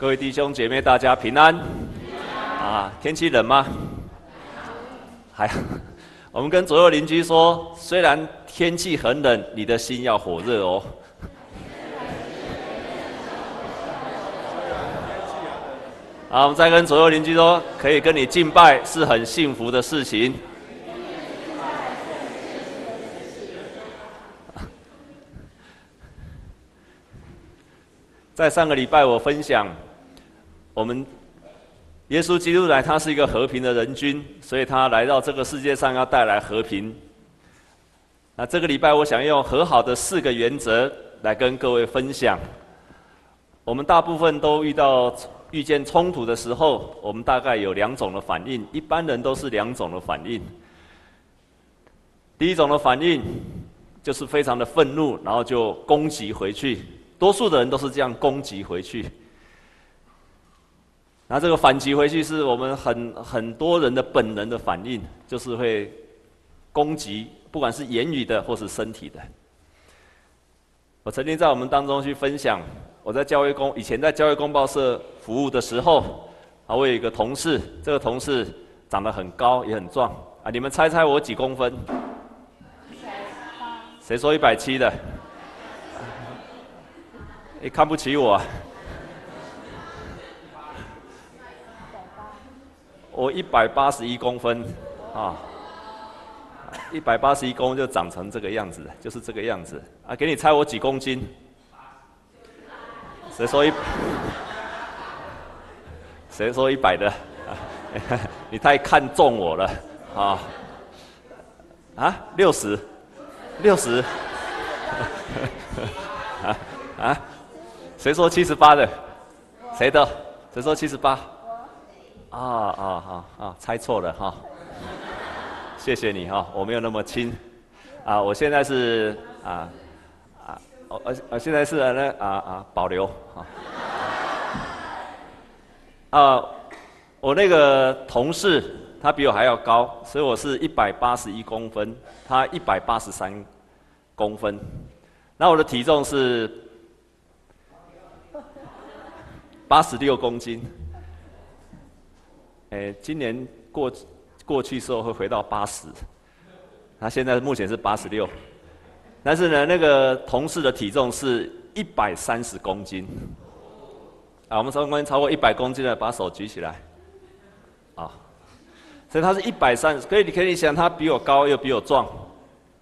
各位弟兄姐妹，大家平安。啊，天气冷吗？还。我们跟左右邻居说，虽然天气很冷，你的心要火热哦。好，我们再跟左右邻居说，可以跟你敬拜是很幸福的事情。在上个礼拜，我分享我们耶稣基督来，他是一个和平的人君，所以他来到这个世界上要带来和平。那这个礼拜，我想用和好的四个原则来跟各位分享。我们大部分都遇到遇见冲突的时候，我们大概有两种的反应，一般人都是两种的反应。第一种的反应就是非常的愤怒，然后就攻击回去。多数的人都是这样攻击回去，那这个反击回去是我们很很多人的本能的反应，就是会攻击，不管是言语的或是身体的。我曾经在我们当中去分享，我在教育公以前在教育公报社服务的时候，啊，我有一个同事，这个同事长得很高也很壮啊，你们猜猜我几公分？谁说一百七的？你 看不起我？我一百八十一公分，啊，一百八十一公就长成这个样子，就是这个样子啊！给你猜我几公斤？谁说一？谁说一百的？你太看重我了啊！啊，六十，六十，啊啊！谁说七十八的？谁的？谁说七十八？啊啊啊啊！猜错了哈！谢谢你哈，我没有那么轻。啊，我现在是啊啊，我我现在是那啊啊保留啊。啊，我那个同事他比我还要高，所以我是一百八十一公分，他一百八十三公分。那我的体重是。八十六公斤，哎，今年过过去时候会回到八十，他现在目前是八十六，但是呢，那个同事的体重是一百三十公斤，啊，我们双方超过一百公斤的，把手举起来，啊，所以他是一百三，可以你可以想，他比我高又比我壮。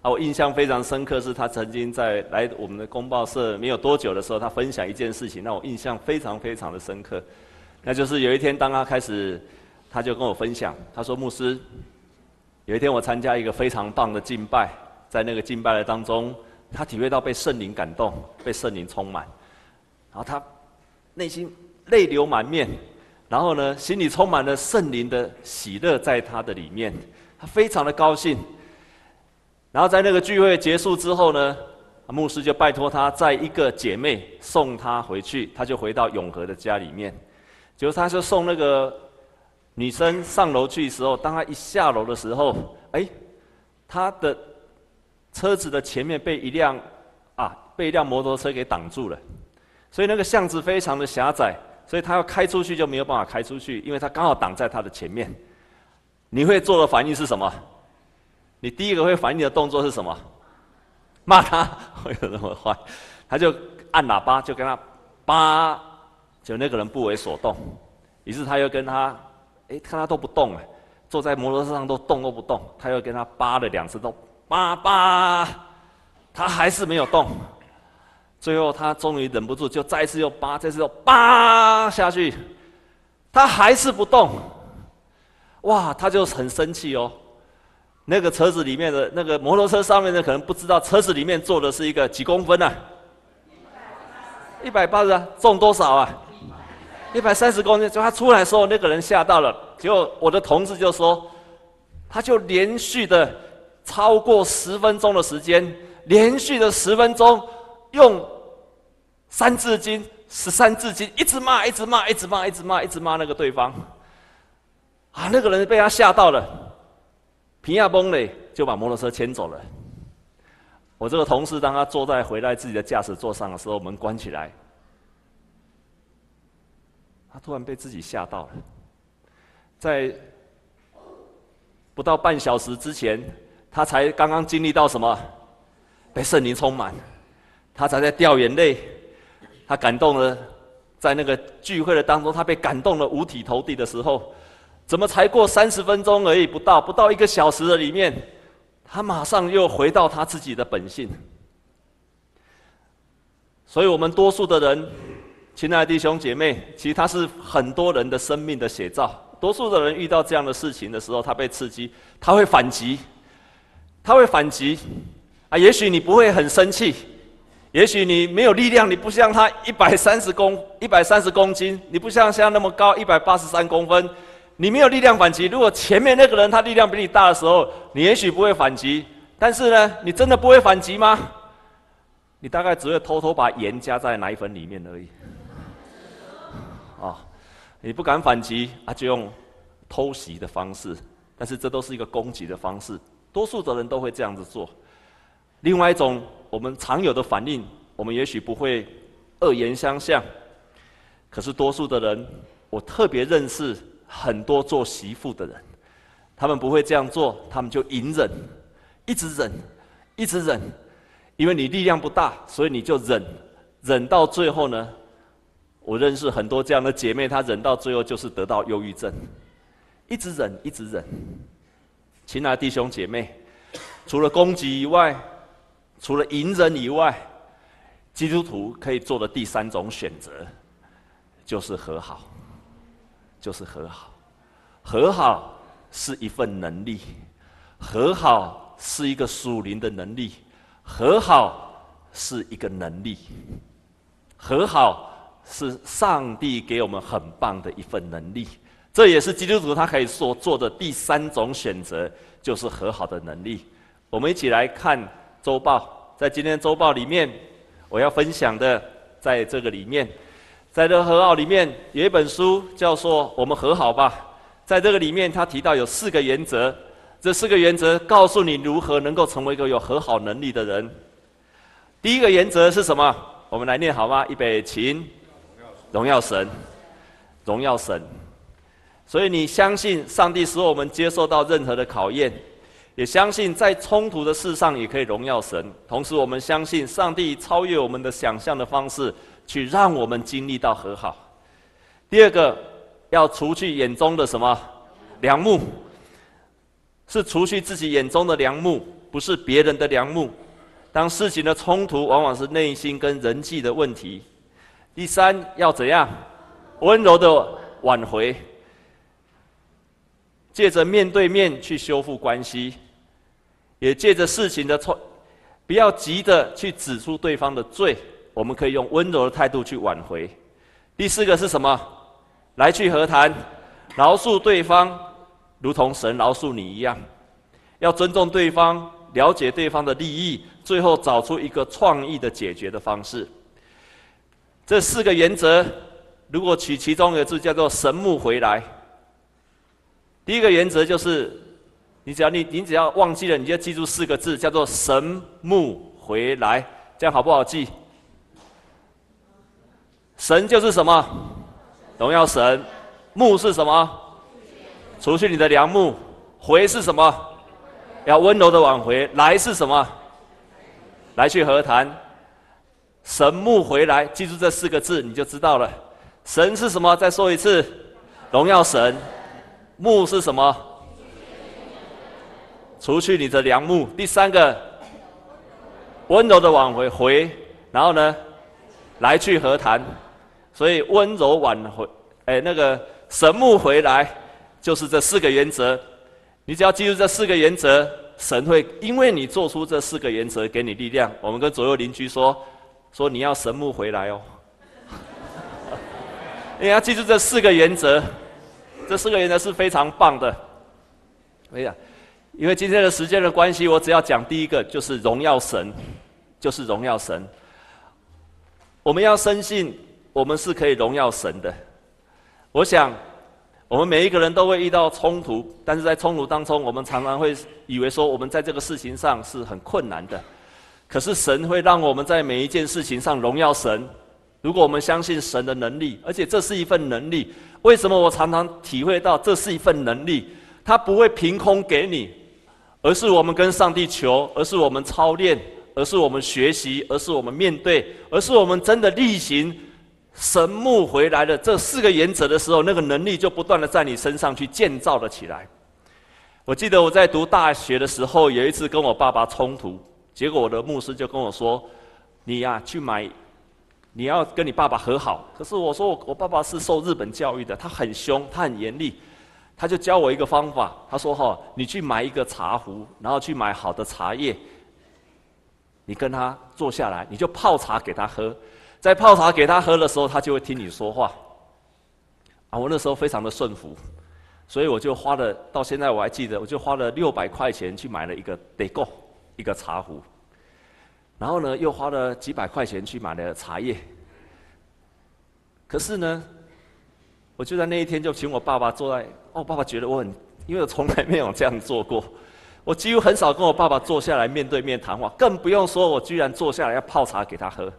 啊，我印象非常深刻，是他曾经在来我们的公报社没有多久的时候，他分享一件事情，让我印象非常非常的深刻。那就是有一天，当他开始，他就跟我分享，他说：“牧师，有一天我参加一个非常棒的敬拜，在那个敬拜的当中，他体会到被圣灵感动，被圣灵充满，然后他内心泪流满面，然后呢，心里充满了圣灵的喜乐在他的里面，他非常的高兴。”然后在那个聚会结束之后呢，牧师就拜托他载一个姐妹送他回去，他就回到永和的家里面。结果他就送那个女生上楼去的时候，当她一下楼的时候，哎，她的车子的前面被一辆啊被一辆摩托车给挡住了，所以那个巷子非常的狭窄，所以她要开出去就没有办法开出去，因为她刚好挡在她的前面。你会做的反应是什么？你第一个会反应的动作是什么？骂他，会有那么坏？他就按喇叭，就跟他叭，就那个人不为所动。于是他又跟他，哎，看他都不动哎，坐在摩托车上都动都不动。他又跟他扒了两次，都扒扒，他还是没有动。最后他终于忍不住，就再次又扒，这次又扒下去，他还是不动。哇，他就很生气哦。那个车子里面的那个摩托车上面的可能不知道，车子里面坐的是一个几公分啊？一百八十啊，重多少啊？一百三十公斤。就他出来的时候，那个人吓到了。结果我的同事就说，他就连续的超过十分钟的时间，连续的十分钟用三字经、十三字经，一直骂，一直骂，一直骂，一直骂，一直骂那个对方。啊，那个人被他吓到了。皮亚崩嘞，就把摩托车牵走了。我这个同事当他坐在回来自己的驾驶座上的时候，门关起来，他突然被自己吓到了，在不到半小时之前，他才刚刚经历到什么？被圣灵充满，他才在掉眼泪，他感动了，在那个聚会的当中，他被感动了五体投地的时候，怎么才过三十分钟而已？不到不到一个小时的里面，他马上又回到他自己的本性。所以，我们多数的人，亲爱的弟兄姐妹，其实他是很多人的生命的写照。多数的人遇到这样的事情的时候，他被刺激，他会反击，他会反击。啊，也许你不会很生气，也许你没有力量，你不像他一百三十公一百三十公斤，你不像像那么高一百八十三公分，你没有力量反击。如果前面那个人他力量比你大的时候，你也许不会反击。但是呢，你真的不会反击吗？你大概只会偷偷把盐加在奶粉里面而已。你不敢反击啊，就用偷袭的方式。但是这都是一个攻击的方式，多数的人都会这样子做。另外一种我们常有的反应，我们也许不会恶言相向，可是多数的人，我特别认识很多做媳妇的人，他们不会这样做，他们就隐忍，一直忍，一直忍，因为你力量不大，所以你就忍，忍到最后呢，我认识很多这样的姐妹，她忍到最后就是得到忧郁症，一直忍，一直忍。亲爱的弟兄姐妹，除了攻击以外，除了隐忍以外，基督徒可以做的第三种选择，就是和好，就是和好。和好是一份能力，和好是一个属灵的能力，和好是一个能力，和好是上帝给我们很棒的一份能力。这也是基督徒他可以所做的第三种选择，就是和好的能力。我们一起来看。周报，在今天周报里面，我要分享的，在这个里面，在这和好里面有一本书叫做《我们和好吧》。在这个里面，他提到有四个原则，这四个原则告诉你如何能够成为一个有和好能力的人。第一个原则是什么？我们来念好吗？预备，请，荣耀神，荣耀神。所以你相信上帝使我们接受到任何的考验。也相信在冲突的事上也可以荣耀神，同时我们相信上帝超越我们的想象的方式，去让我们经历到和好。第二个，要除去眼中的什么梁木，是除去自己眼中的梁木，不是别人的梁木。当事情的冲突往往是内心跟人际的问题。第三，要怎样温柔的挽回，借着面对面去修复关系。也借着事情的错，不要急着去指出对方的罪，我们可以用温柔的态度去挽回。第四个是什么？来去和谈，饶恕对方，如同神饶恕你一样。要尊重对方，了解对方的利益，最后找出一个创意的解决的方式。这四个原则，如果取其中一个字叫做“神木回来”。第一个原则就是。你只要你你只要忘记了，你就记住四个字，叫做“神木回来”，这样好不好记？神就是什么？荣耀神。木是什么？除去你的良木。回是什么？要温柔的挽回。来是什么？来去和谈。神木回来，记住这四个字，你就知道了。神是什么？再说一次，荣耀神。木是什么？除去你的梁木，第三个温柔的挽回回，然后呢，来去和谈，所以温柔挽回，哎，那个神木回来，就是这四个原则。你只要记住这四个原则，神会因为你做出这四个原则，给你力量。我们跟左右邻居说，说你要神木回来哦。你要记住这四个原则，这四个原则是非常棒的。哎呀。因为今天的时间的关系，我只要讲第一个，就是荣耀神，就是荣耀神。我们要深信，我们是可以荣耀神的。我想，我们每一个人都会遇到冲突，但是在冲突当中，我们常常会以为说，我们在这个事情上是很困难的。可是神会让我们在每一件事情上荣耀神，如果我们相信神的能力，而且这是一份能力，为什么我常常体会到这是一份能力？它不会凭空给你，而是我们跟上帝求，而是我们操练，而是我们学习，而是我们面对，而是我们真的例行神木回来的这四个原则的时候，那个能力就不断的在你身上去建造了起来。我记得我在读大学的时候，有一次跟我爸爸冲突，结果我的牧师就跟我说：“你呀，去买。”你要跟你爸爸和好，可是我说我我爸爸是受日本教育的，他很凶，他很严厉，他就教我一个方法，他说哈，你去买一个茶壶，然后去买好的茶叶，你跟他坐下来，你就泡茶给他喝，在泡茶给他喝的时候，他就会听你说话。啊，我那时候非常的顺服，所以我就花了，到现在我还记得，我就花了六百块钱去买了一个得够一个茶壶。然后呢，又花了几百块钱去买了茶叶。可是呢，我就在那一天就请我爸爸坐在，哦，爸爸觉得我很，因为我从来没有这样做过，我几乎很少跟我爸爸坐下来面对面谈话，更不用说我居然坐下来要泡茶给他喝，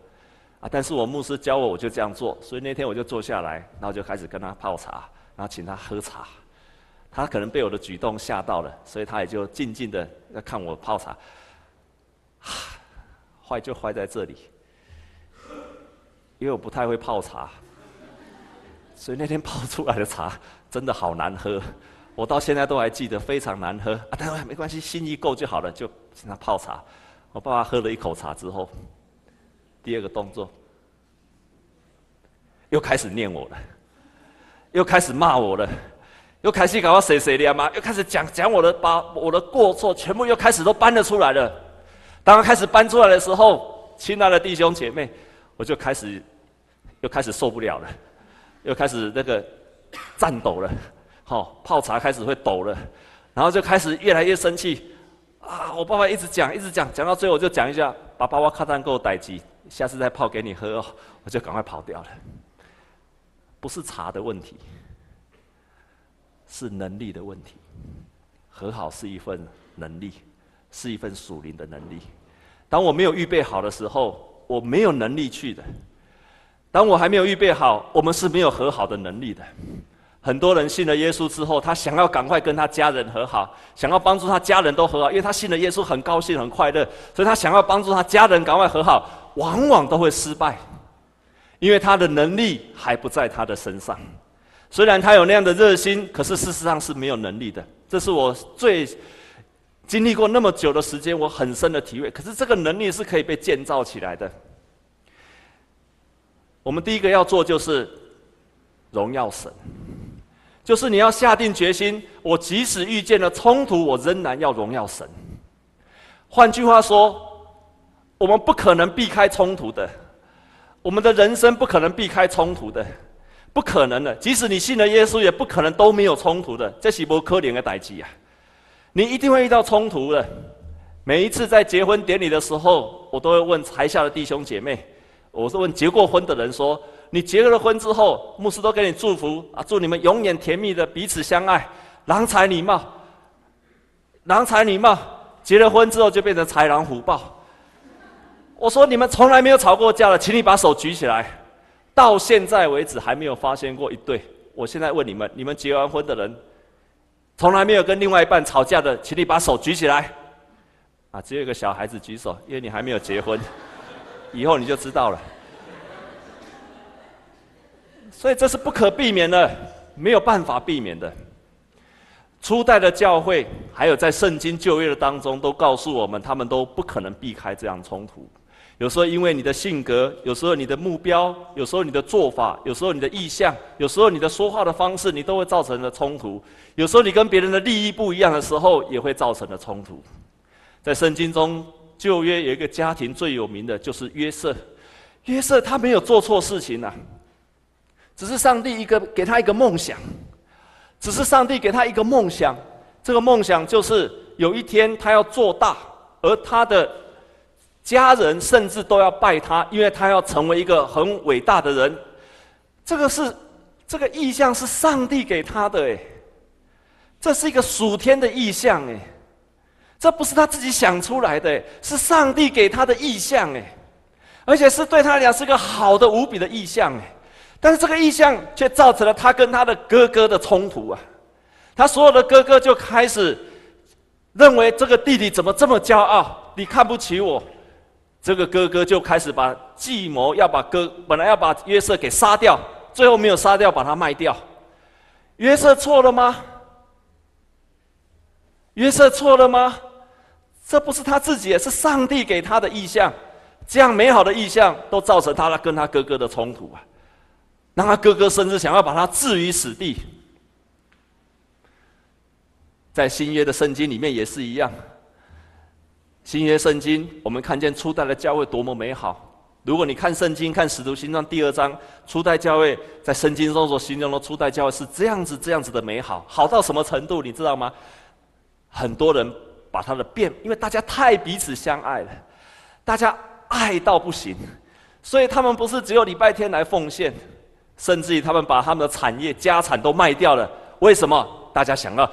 啊！但是我牧师教我，我就这样做，所以那天我就坐下来，然后就开始跟他泡茶，然后请他喝茶。他可能被我的举动吓到了，所以他也就静静的在看我泡茶。坏就坏在这里，因为我不太会泡茶，所以那天 泡出来的茶真的好难喝，我到现在都还记得非常难喝啊！但是没关系，心意够就好了，就请他泡茶。我爸爸喝了一口茶之后，第二个动作又开始念我了，又开始骂我了，又开始搞我谁谁的嘛，又开始讲讲我的，把我的过错全部又开始都搬了出来了。当他开始搬出来的时候，亲爱的弟兄姐妹，我就开始又开始受不了了，又开始那个颤抖了，好泡茶开始会抖了，然后就开始越来越生气啊！我爸爸一直讲，一直讲，讲到最后我就讲一下：“把爸爸，我卡单够待机，下次再泡给你喝哦。”我就赶快跑掉了。不是茶的问题，是能力的问题。和好是一份能力。是一份属灵的能力。当我没有预备好的时候，我没有能力去的。当我还没有预备好，我们是没有和好的能力的。很多人信了耶稣之后，他想要赶快跟他家人和好，想要帮助他家人都和好，因为他信了耶稣，很高兴、很快乐，所以他想要帮助他家人赶快和好，往往都会失败，因为他的能力还不在他的身上。虽然他有那样的热心，可是事实上是没有能力的。这是我最。经历过那么久的时间，我很深的体会。可是这个能力是可以被建造起来的。我们第一个要做就是荣耀神，就是你要下定决心，我即使遇见了冲突，我仍然要荣耀神。换句话说，我们不可能避开冲突的，我们的人生不可能避开冲突的，不可能的。即使你信了耶稣，也不可能都没有冲突的。这是不可怜的代志啊！你一定会遇到冲突的。每一次在结婚典礼的时候，我都会问台下的弟兄姐妹，我是问结过婚的人说：“你结了婚之后，牧师都给你祝福啊，祝你们永远甜蜜的彼此相爱，郎才女貌，郎才女貌。结了婚之后就变成豺狼虎豹。”我说：“你们从来没有吵过架了，请你把手举起来。”到现在为止还没有发现过一对。我现在问你们：你们结完婚的人？从来没有跟另外一半吵架的，请你把手举起来。啊，只有一个小孩子举手，因为你还没有结婚，以后你就知道了。所以这是不可避免的，没有办法避免的。初代的教会，还有在圣经旧约的当中，都告诉我们，他们都不可能避开这样冲突。有时候因为你的性格，有时候你的目标，有时候你的做法，有时候你的意向，有时候你的说话的方式，你都会造成了冲突。有时候你跟别人的利益不一样的时候，也会造成了冲突。在圣经中，旧约有一个家庭最有名的就是约瑟。约瑟他没有做错事情呐，只是上帝一个给他一个梦想，只是上帝给他一个梦想。这个梦想就是有一天他要做大，而他的。家人甚至都要拜他，因为他要成为一个很伟大的人。这个是这个意象是上帝给他的诶，这是一个属天的意象诶，这不是他自己想出来的，是上帝给他的意象诶。而且是对他来讲是个好的无比的意象哎。但是这个意象却造成了他跟他的哥哥的冲突啊！他所有的哥哥就开始认为这个弟弟怎么这么骄傲？你看不起我？这个哥哥就开始把计谋要把哥本来要把约瑟给杀掉，最后没有杀掉，把他卖掉。约瑟错了吗？约瑟错了吗？这不是他自己，是上帝给他的意象。这样美好的意象都造成他跟他哥哥的冲突啊！让他哥哥甚至想要把他置于死地。在新约的圣经里面也是一样。新约圣经，我们看见初代的教会多么美好。如果你看圣经，看使徒行传第二章，初代教会在圣经中所形容的初代教会是这样子、这样子的美好，好到什么程度？你知道吗？很多人把他的变，因为大家太彼此相爱了，大家爱到不行，所以他们不是只有礼拜天来奉献。甚至于他们把他们的产业、家产都卖掉了，为什么？大家想要，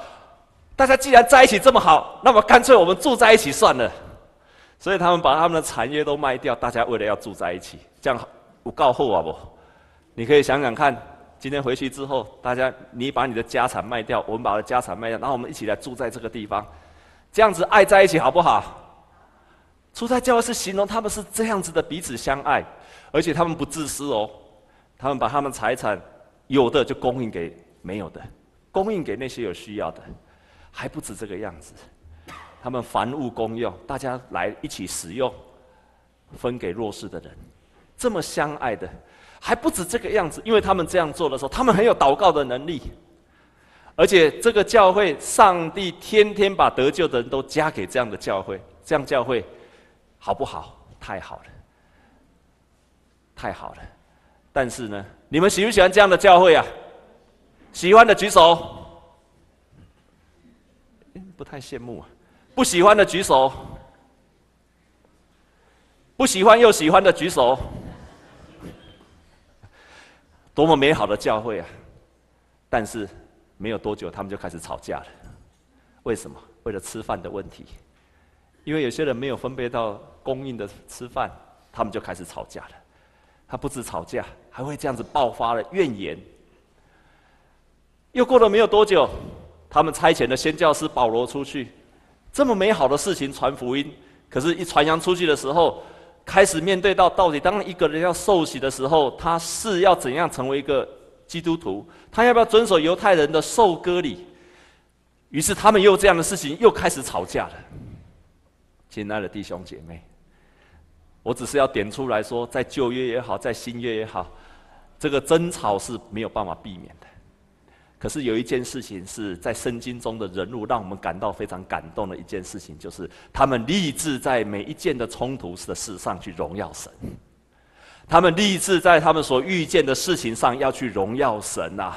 大家既然在一起这么好，那么干脆我们住在一起算了。所以他们把他们的产业都卖掉，大家为了要住在一起，这样有够好啊不？你可以想想看，今天回去之后，大家你把你的家产卖掉，我们把我的家产卖掉，然后我们一起来住在这个地方，这样子爱在一起好不好？初代教会是形容他们是这样子的彼此相爱，而且他们不自私哦。他们把他们财产有的就供应给没有的，供应给那些有需要的，还不止这个样子。他们凡物公用，大家来一起使用，分给弱势的人，这么相爱的，还不止这个样子。因为他们这样做的时候，他们很有祷告的能力，而且这个教会，上帝天天把得救的人都加给这样的教会，这样教会好不好？太好了，太好了。但是呢，你们喜不喜欢这样的教会啊？喜欢的举手。不太羡慕啊。不喜欢的举手。不喜欢又喜欢的举手。多么美好的教会啊！但是没有多久，他们就开始吵架了。为什么？为了吃饭的问题。因为有些人没有分配到供应的吃饭，他们就开始吵架了。他不止吵架。还会这样子爆发了怨言。又过了没有多久，他们差遣的宣教师保罗出去，这么美好的事情传福音，可是，一传扬出去的时候，开始面对到到底，当一个人要受洗的时候，他是要怎样成为一个基督徒？他要不要遵守犹太人的受割礼？于是，他们又这样的事情又开始吵架了。亲爱的弟兄姐妹，我只是要点出来说，在旧约也好，在新约也好。这个争吵是没有办法避免的，可是有一件事情是在圣经中的人物让我们感到非常感动的一件事情，就是他们立志在每一件的冲突的事上去荣耀神，他们立志在他们所遇见的事情上要去荣耀神呐，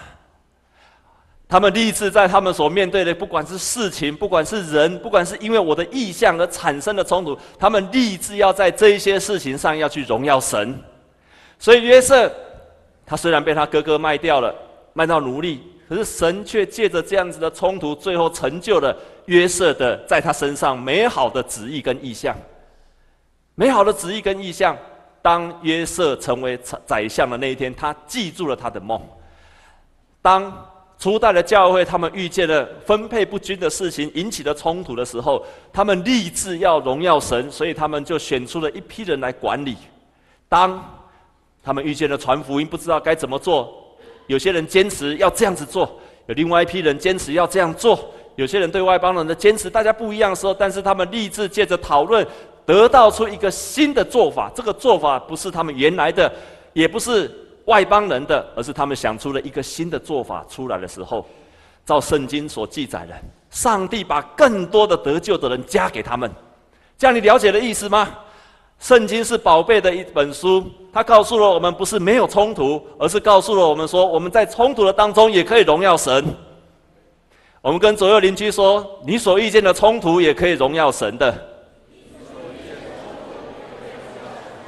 他们立志在他们所面对的不管是事情，不管是人，不管是因为我的意向而产生的冲突，他们立志要在这些事情上要去荣耀神，所以约瑟。他虽然被他哥哥卖掉了，卖到奴隶，可是神却借着这样子的冲突，最后成就了约瑟的在他身上美好的旨意跟意向。美好的旨意跟意向，当约瑟成为宰相的那一天，他记住了他的梦。当初代的教会他们遇见了分配不均的事情，引起的冲突的时候，他们立志要荣耀神，所以他们就选出了一批人来管理。当他们遇见了传福音，不知道该怎么做。有些人坚持要这样子做，有另外一批人坚持要这样做。有些人对外邦人的坚持，大家不一样的时候，但是他们立志借着讨论，得到出一个新的做法。这个做法不是他们原来的，也不是外邦人的，而是他们想出了一个新的做法出来的时候，照圣经所记载的，上帝把更多的得救的人加给他们。这样你了解的意思吗？圣经是宝贝的一本书，它告诉了我们，不是没有冲突，而是告诉了我们说，我们在冲突的当中也可以荣耀神。我们跟左右邻居说，你所遇见的冲突也可以荣耀神的。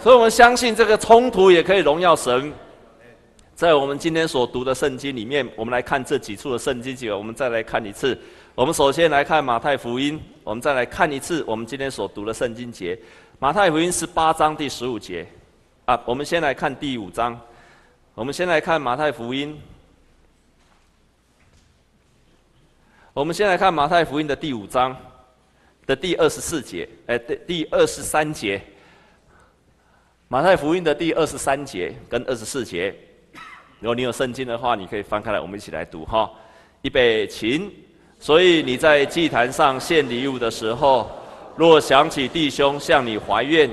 所以，我们相信这个冲突也可以荣耀神。在我们今天所读的圣经里面，我们来看这几处的圣经节，我们再来看一次。我们首先来看马太福音，我们再来看一次我们今天所读的圣经节。马太福音十八章第十五节，啊，我们先来看第五章。我们先来看马太福音。我们先来看马太福音的第五章的第二十四节，哎，第第二十三节。马太福音的第二十三节跟二十四节，如果你有圣经的话，你可以翻开来，我们一起来读哈。预备起。所以你在祭坛上献礼物的时候，若想起弟兄向你怀怨，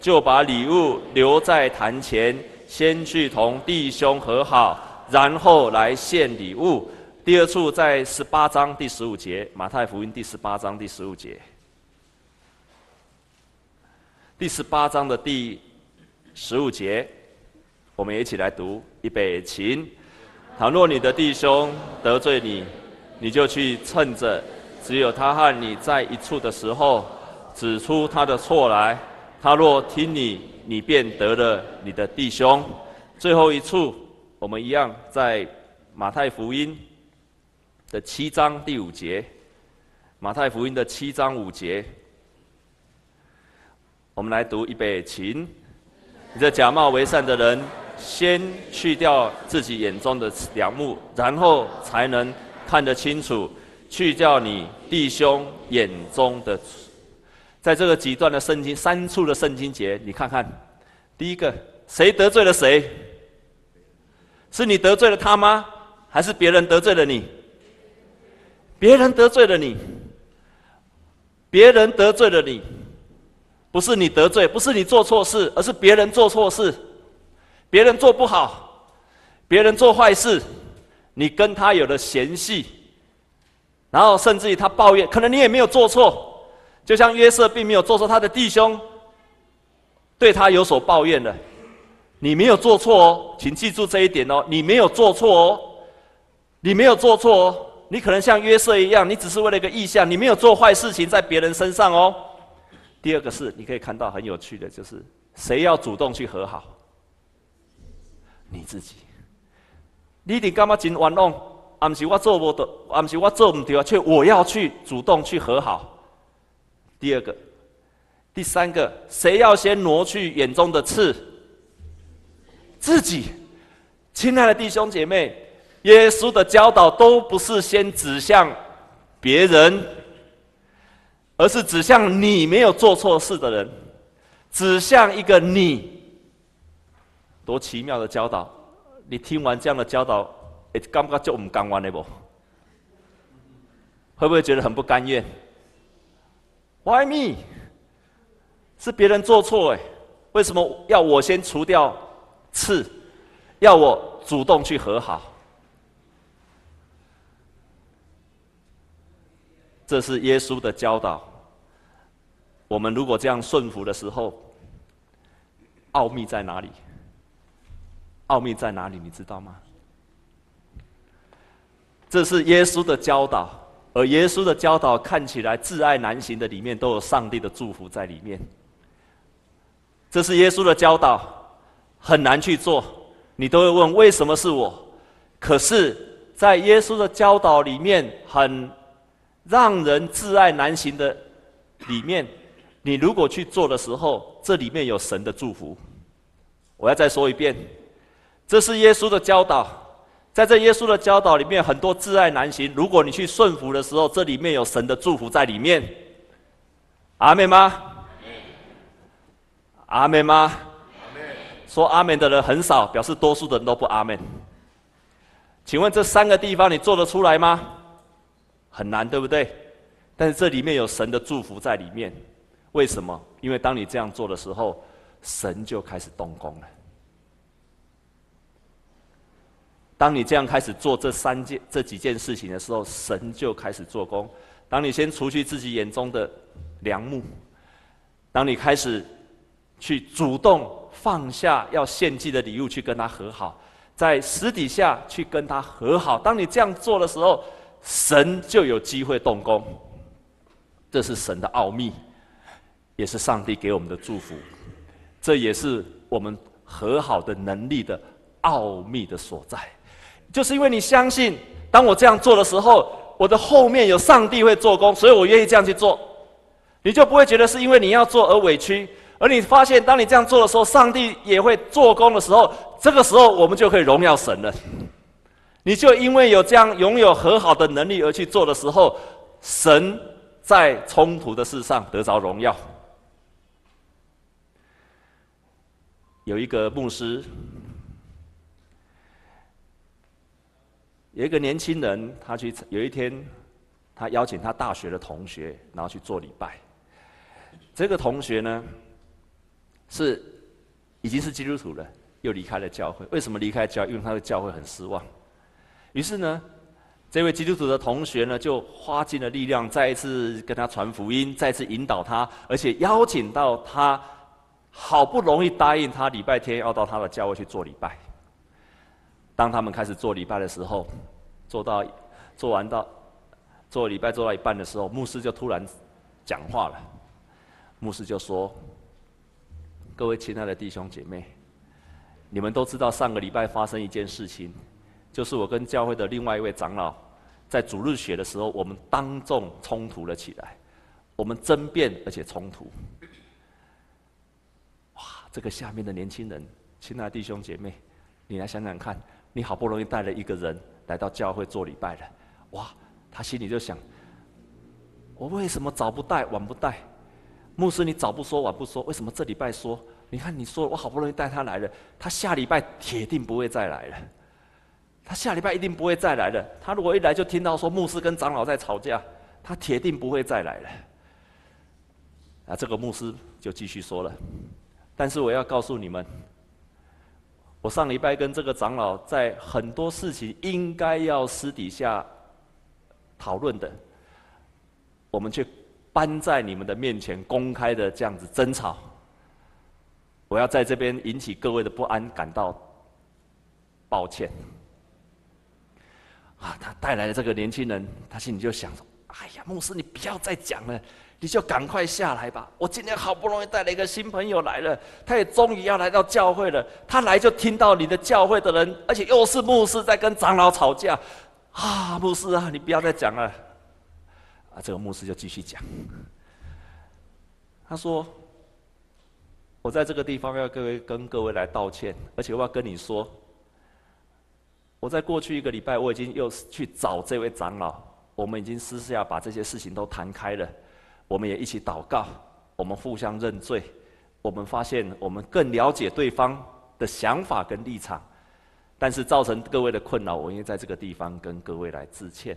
就把礼物留在坛前，先去同弟兄和好，然后来献礼物。第二处在十八章第十五节，马太福音第十八章第十五节。第十八章的第十五节，我们一起来读，预备起。倘若你的弟兄得罪你，你就去趁着只有他和你在一处的时候，指出他的错来。他若听你，你便得了你的弟兄。最后一处，我们一样在马太福音的七章第五节。马太福音的七章五节，我们来读预备起。你这假冒为善的人，先去掉自己眼中的梁木，然后才能。看得清楚，去掉你弟兄眼中的，在这个几段的圣经三处的圣经节，你看看，第一个谁得罪了谁？是你得罪了他吗？还是别人得罪了你？别人得罪了你，别人得罪了你，不是你得罪，不是你做错事，而是别人做错事，别人做不好，别人做坏事。你跟他有了嫌隙，然后甚至于他抱怨，可能你也没有做错，就像约瑟并没有做错，他的弟兄对他有所抱怨了，你没有做错哦，请记住这一点哦，你没有做错哦，你没有做错哦，你可能像约瑟一样，你只是为了一个意向，你没有做坏事情在别人身上哦。第二个是，你可以看到很有趣的就是，谁要主动去和好？你自己。你一定干嘛真玩弄？啊，不是我做不得，啊，不是我做不对啊，却我要去主动去和好。第二个，第三个，谁要先挪去眼中的刺？自己。亲爱的弟兄姐妹，耶稣的教导都不是先指向别人，而是指向你没有做错事的人，指向一个你。多奇妙的教导！你听完这样的教导，会感觉就不甘愿的不？会不会觉得很不甘愿？Why me？是别人做错哎，为什么要我先除掉刺？要我主动去和好？这是耶稣的教导。我们如果这样顺服的时候，奥秘在哪里？奥秘在哪里？你知道吗？这是耶稣的教导，而耶稣的教导看起来挚爱难行的里面，都有上帝的祝福在里面。这是耶稣的教导，很难去做，你都会问为什么是我？可是，在耶稣的教导里面，很让人挚爱难行的里面，你如果去做的时候，这里面有神的祝福。我要再说一遍。这是耶稣的教导，在这耶稣的教导里面，很多挚爱难行。如果你去顺服的时候，这里面有神的祝福在里面。阿门吗？阿门吗？说阿门的人很少，表示多数的人都不阿门。请问这三个地方你做得出来吗？很难，对不对？但是这里面有神的祝福在里面。为什么？因为当你这样做的时候，神就开始动工了。当你这样开始做这三件、这几件事情的时候，神就开始做工。当你先除去自己眼中的梁木，当你开始去主动放下要献祭的礼物，去跟他和好，在私底下去跟他和好。当你这样做的时候，神就有机会动工。这是神的奥秘，也是上帝给我们的祝福。这也是我们和好的能力的奥秘的所在。就是因为你相信，当我这样做的时候，我的后面有上帝会做工，所以我愿意这样去做。你就不会觉得是因为你要做而委屈，而你发现，当你这样做的时候，上帝也会做工的时候，这个时候我们就可以荣耀神了。你就因为有这样拥有和好的能力而去做的时候，神在冲突的事上得着荣耀。有一个牧师，有一个年轻人，他去有一天，他邀请他大学的同学，然后去做礼拜。这个同学呢，是已经是基督徒了，又离开了教会。为什么离开教会？因为他的教会很失望。于是呢，这位基督徒的同学呢，就花尽了力量，再一次跟他传福音，再次引导他，而且邀请到他，好不容易答应他礼拜天要到他的教会去做礼拜。当他们开始做礼拜的时候，做到做完到做礼拜做到一半的时候，牧师就突然讲话了。牧师就说：“各位亲爱的弟兄姐妹，你们都知道上个礼拜发生一件事情。”就是我跟教会的另外一位长老，在主日学的时候，我们当众冲突了起来，我们争辩而且冲突。哇！这个下面的年轻人，亲爱的弟兄姐妹，你来想想看，你好不容易带了一个人来到教会做礼拜了，哇！他心里就想：我为什么早不带晚不带？牧师，你早不说晚不说，为什么这礼拜说？你看你说我好不容易带他来了，他下礼拜铁定不会再来了。他下礼拜一定不会再来了。他如果一来就听到说牧师跟长老在吵架，他铁定不会再来了。啊，这个牧师就继续说了。但是我要告诉你们，我上礼拜跟这个长老在很多事情应该要私底下讨论的，我们却搬在你们的面前公开的这样子争吵。我要在这边引起各位的不安，感到抱歉。啊，他带来的这个年轻人，他心里就想说：“哎呀，牧师，你不要再讲了，你就赶快下来吧。我今天好不容易带了一个新朋友来了，他也终于要来到教会了。他来就听到你的教会的人，而且又是牧师在跟长老吵架。啊，牧师啊，你不要再讲了。啊，这个牧师就继续讲。他说：我在这个地方要各位跟各位来道歉，而且我要跟你说。”我在过去一个礼拜，我已经又去找这位长老，我们已经私下把这些事情都谈开了，我们也一起祷告，我们互相认罪，我们发现我们更了解对方的想法跟立场，但是造成各位的困扰，我应该在这个地方跟各位来致歉。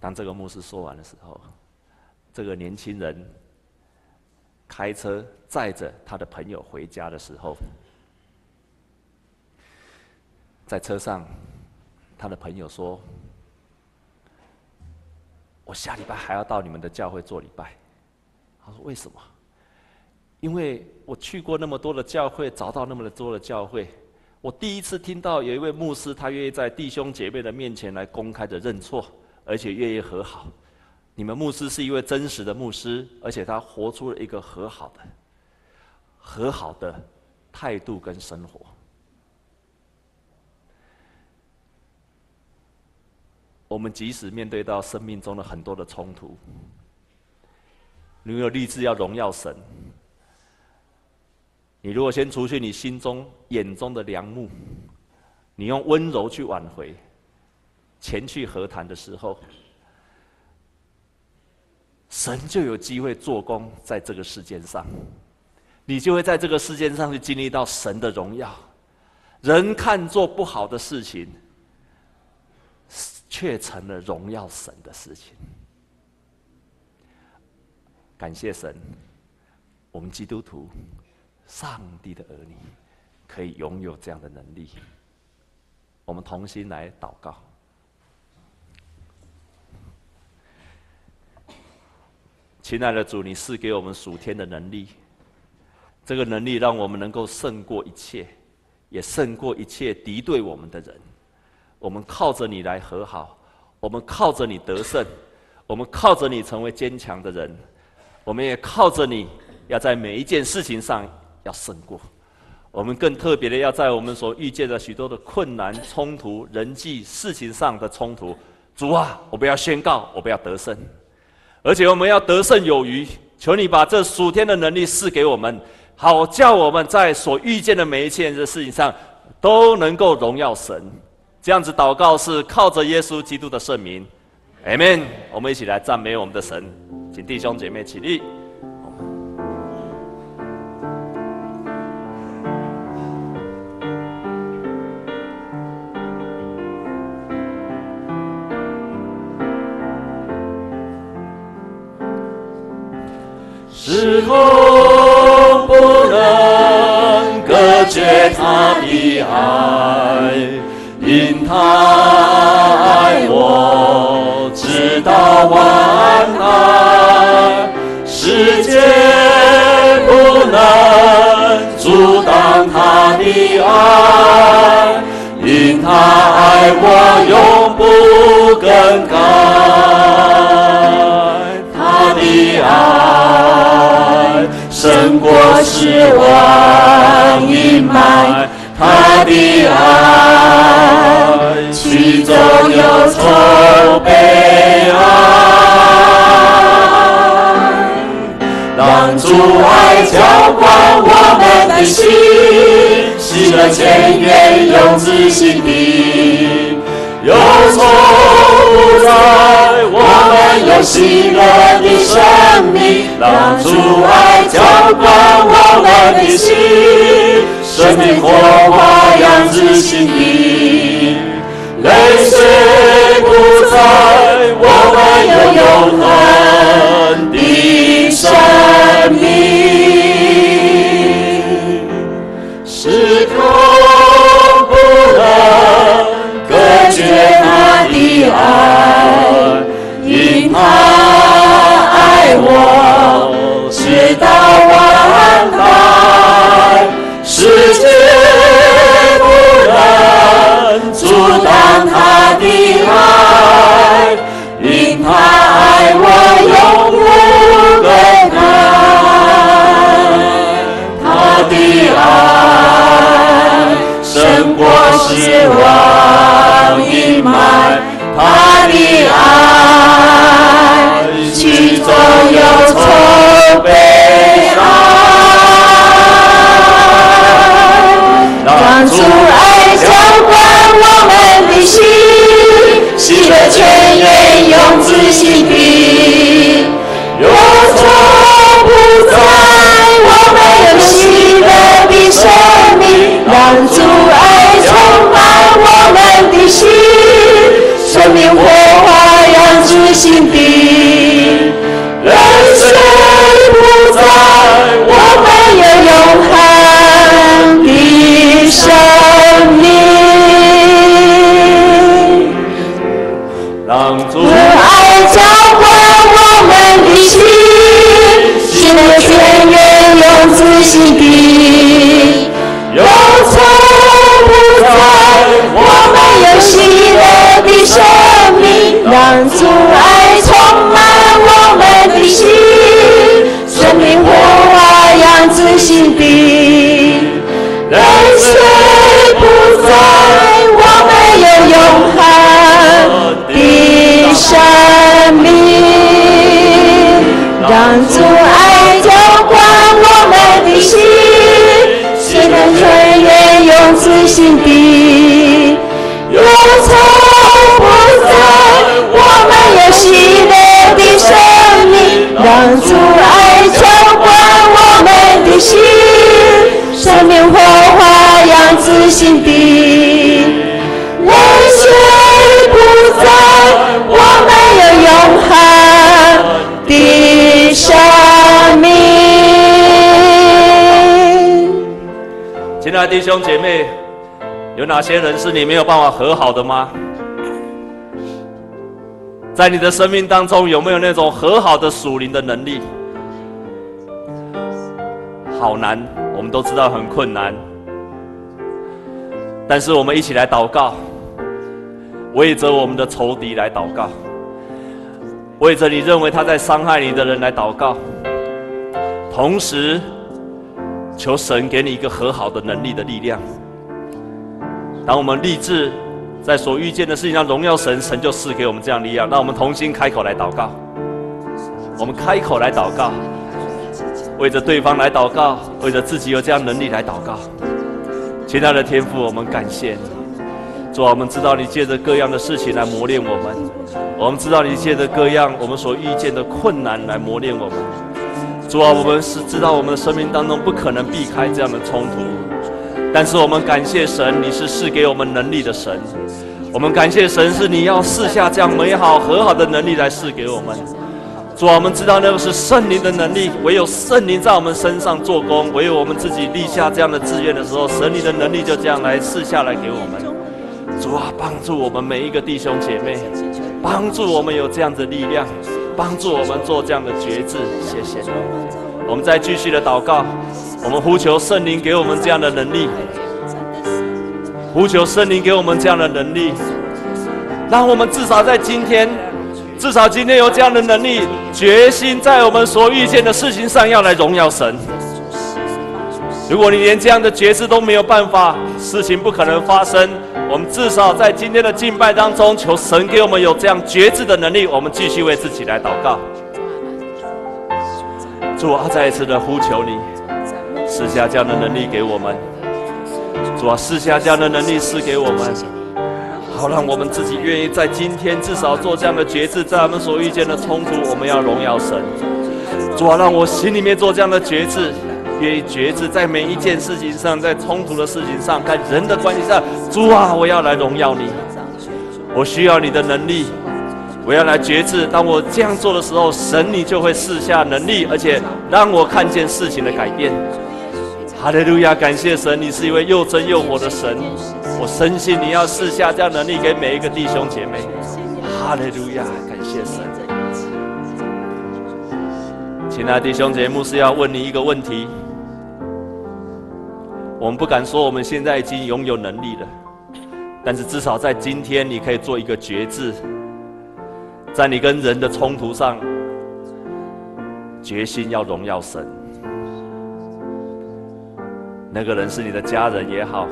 当这个牧师说完的时候，这个年轻人开车载着他的朋友回家的时候。在车上，他的朋友说：“我下礼拜还要到你们的教会做礼拜。”他说：“为什么？因为我去过那么多的教会，找到那么多的教会，我第一次听到有一位牧师，他愿意在弟兄姐妹的面前来公开的认错，而且愿意和好。你们牧师是一位真实的牧师，而且他活出了一个和好的、和好的态度跟生活。”我们即使面对到生命中的很多的冲突，你有立志要荣耀神，你如果先除去你心中眼中的梁木，你用温柔去挽回，前去和谈的时候，神就有机会做工在这个世界上，你就会在这个世界上去经历到神的荣耀。人看做不好的事情。却成了荣耀神的事情。感谢神，我们基督徒、上帝的儿女，可以拥有这样的能力。我们同心来祷告。亲爱的主，你赐给我们属天的能力，这个能力让我们能够胜过一切，也胜过一切敌对我们的人。我们靠着你来和好，我们靠着你得胜，我们靠着你成为坚强的人，我们也靠着你要在每一件事情上要胜过。我们更特别的要在我们所遇见的许多的困难、冲突、人际事情上的冲突，主啊，我们要宣告，我们要得胜，而且我们要得胜有余，求你把这属天的能力赐给我们，好叫我们在所遇见的每一件的事情上都能够荣耀神。这样子祷告是靠着耶稣基督的圣名，，amen。我们一起来赞美我们的神，请弟兄姐妹起立。时空不能隔绝他的爱，因他爱我，直到万代，世界不能阻挡他的爱，因他爱我永不更改。他的爱胜过十万阴霾，他的爱其中有愁悲哀，让主爱浇灌我们的心，喜乐泉源涌自心底。忧愁不再，我们有喜乐的生命，让主爱浇灌我们的心，生命火花扬自心底，泪水不在，我们有永恒的生命。时空不能。隔绝他的爱，因他爱我，的爱，其中有愁悲哀。让主爱浇灌我们的心，喜乐泉源涌自心底。忧愁不在，我们有喜乐的生命。让主爱充满我们的心。生命自心底，泪水不在，我们有永恒的生命。让主爱浇灌我们的心，喜乐泉源涌自心底，让主爱弟兄姐妹，有哪些人是你没有办法和好的吗？在你的生命当中，有没有那种和好的属灵的能力？好难，我们都知道很困难。但是我们一起来祷告，为着我们的仇敌来祷告，为着你认为他在伤害你的人来祷告。同时，求神给你一个和好的能力的力量。当我们立志。在所遇见的事情上荣耀神，神就赐给我们这样力量。让我们同心开口来祷告。我们开口来祷告，为着对方来祷告，为着自己有这样能力来祷告。亲爱的天父，我们感谢你。主啊，我们知道你借着各样的事情来磨练我们，我们知道你借着各样我们所遇见的困难来磨练我们。主啊，我们是知道我们的生命当中不可能避开这样的冲突，但是我们感谢神，你是赐给我们能力的神。我们感谢神，是你要赐下这样美好和好的能力来赐给我们。主啊，我们知道那个是圣灵的能力，唯有圣灵在我们身上做工，唯有我们自己立下这样的志愿的时候，神你的能力就这样来赐下来给我们。主啊，帮助我们每一个弟兄姐妹，帮助我们有这样的力量，帮助我们做这样的决志。谢谢你。我们再继续的祷告，我们呼求圣灵给我们这样的能力。呼求圣灵给我们这样的能力，让我们至少在今天，至少今天有这样的能力，决心在我们所遇见的事情上要来荣耀神。如果你连这样的决志都没有办法，事情不可能发生。我们至少在今天的敬拜当中，求神给我们有这样决志的能力。我们继续为自己来祷告。主啊，再一次的呼求你，赐下这样的能力给我们。主啊，赐下这样的能力赐给我们，好让我们自己愿意在今天至少做这样的决志，在我们所遇见的冲突，我们要荣耀神。主啊，让我心里面做这样的决志，愿意决志在每一件事情上，在冲突的事情上，在人的关系上，主啊，我要来荣耀你。我需要你的能力，我要来决志。当我这样做的时候，神你就会试下能力，而且让我看见事情的改变。哈利路亚！感谢神，你是一位又真又活的神。我深信你要试下这样能力给每一个弟兄姐妹。哈利路亚！感谢神。亲爱的弟兄姐妹，牧师要问你一个问题。我们不敢说我们现在已经拥有能力了，但是至少在今天，你可以做一个决志，在你跟人的冲突上，决心要荣耀神。那个人是你的家人也好，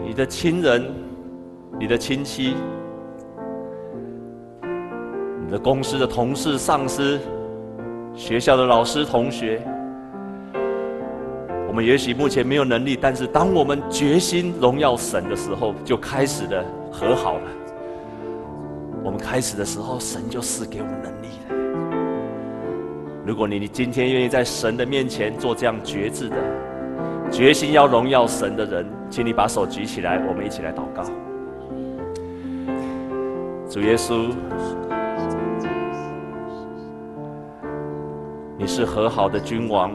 你的亲人、你的亲戚、你的公司的同事、上司、学校的老师、同学，我们也许目前没有能力，但是当我们决心荣耀神的时候，就开始了和好了。我们开始的时候，神就赐给我们能力了。如果你你今天愿意在神的面前做这样决志的，决心要荣耀神的人，请你把手举起来，我们一起来祷告。主耶稣，你是和好的君王。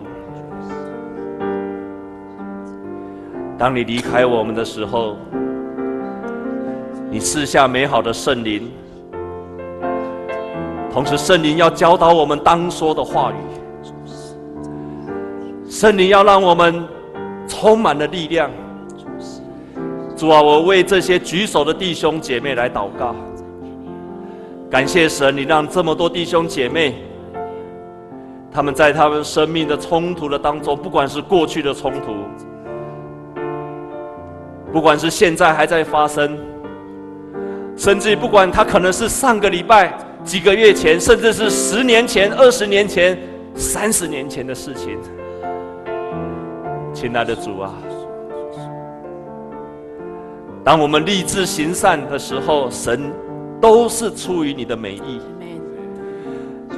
当你离开我们的时候，你赐下美好的圣灵。同时，圣灵要教导我们当说的话语。圣灵要让我们充满了力量。主啊，我为这些举手的弟兄姐妹来祷告。感谢神，你让这么多弟兄姐妹，他们在他们生命的冲突的当中，不管是过去的冲突，不管是现在还在发生，甚至不管它可能是上个礼拜。几个月前，甚至是十年前、二十年前、三十年前的事情，亲爱的主啊，当我们立志行善的时候，神都是出于你的美意；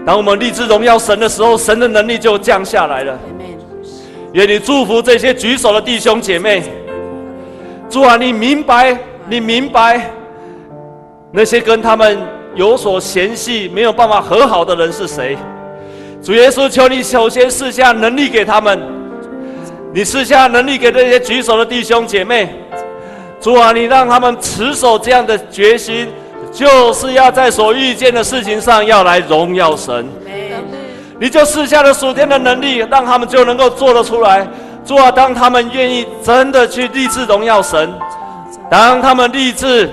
当我们立志荣耀神的时候，神的能力就降下来了。愿你祝福这些举手的弟兄姐妹，主啊，你明白，你明白那些跟他们。有所嫌隙、没有办法和好的人是谁？主耶稣，求你首先赐下能力给他们，你赐下能力给这些举手的弟兄姐妹。主啊，你让他们持守这样的决心，就是要在所遇见的事情上要来荣耀神。你就试下了属天的能力，让他们就能够做得出来。主啊，当他们愿意真的去立志荣耀神，当他们立志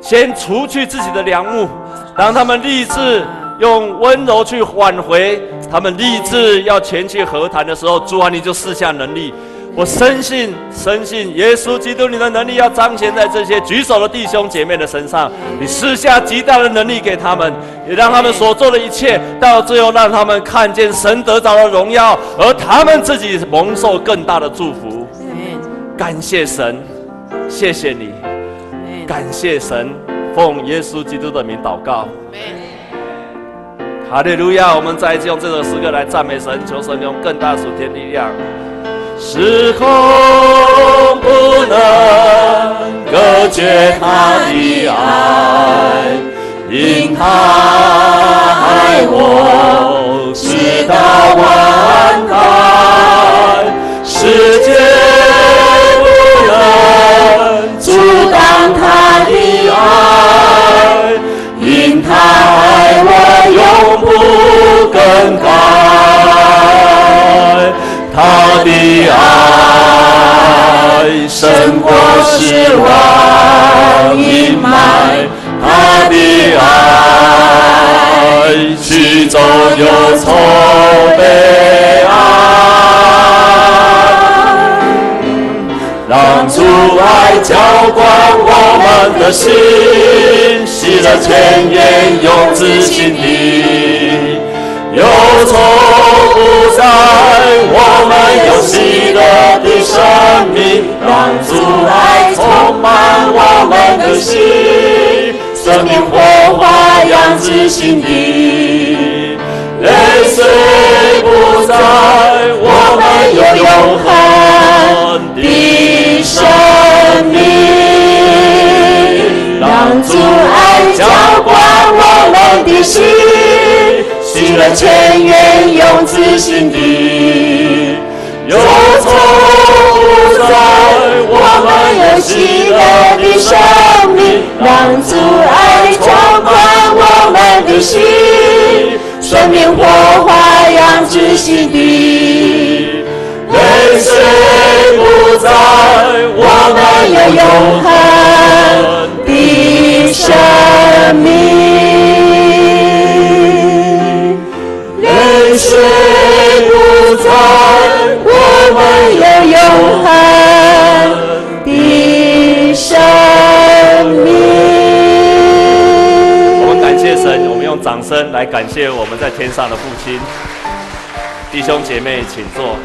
先除去自己的良木。当他们立志用温柔去挽回，他们立志要前去和谈的时候，主啊，你就赐下能力。我深信，深信耶稣基督，你的能力要彰显在这些举手的弟兄姐妹的身上。你施下极大的能力给他们，也让他们所做的一切，到最后让他们看见神得着了荣耀，而他们自己蒙受更大的祝福。感谢神，谢谢你，感谢神，奉耶稣基督的名祷告。哈利路亚！我们再一次用这首诗歌来赞美神，求神用更大属天力量。时空不能隔绝他的爱，因他爱我，直到万代，世界不能阻挡他的爱，因他爱我永不更改。他的爱胜过失望阴霾，他的爱驱走忧愁悲哀，让主爱浇灌我们的心，洗了千年永志心底。忧愁不在，我们有喜乐的生命，让主爱充满我们的心，生命火花扬起心底，泪水不在，我们有永恒的生命，让主爱浇灌我们的心。洗了千愿永志心底，忧愁不在，我们有喜乐的生命，让主爱充满我们的心，生命火花扬至心底，泪水不在，我们有永恒的生命。不再，我们有永恒的生命。我们感谢神，我们用掌声来感谢我们在天上的父亲。弟兄姐妹，请坐。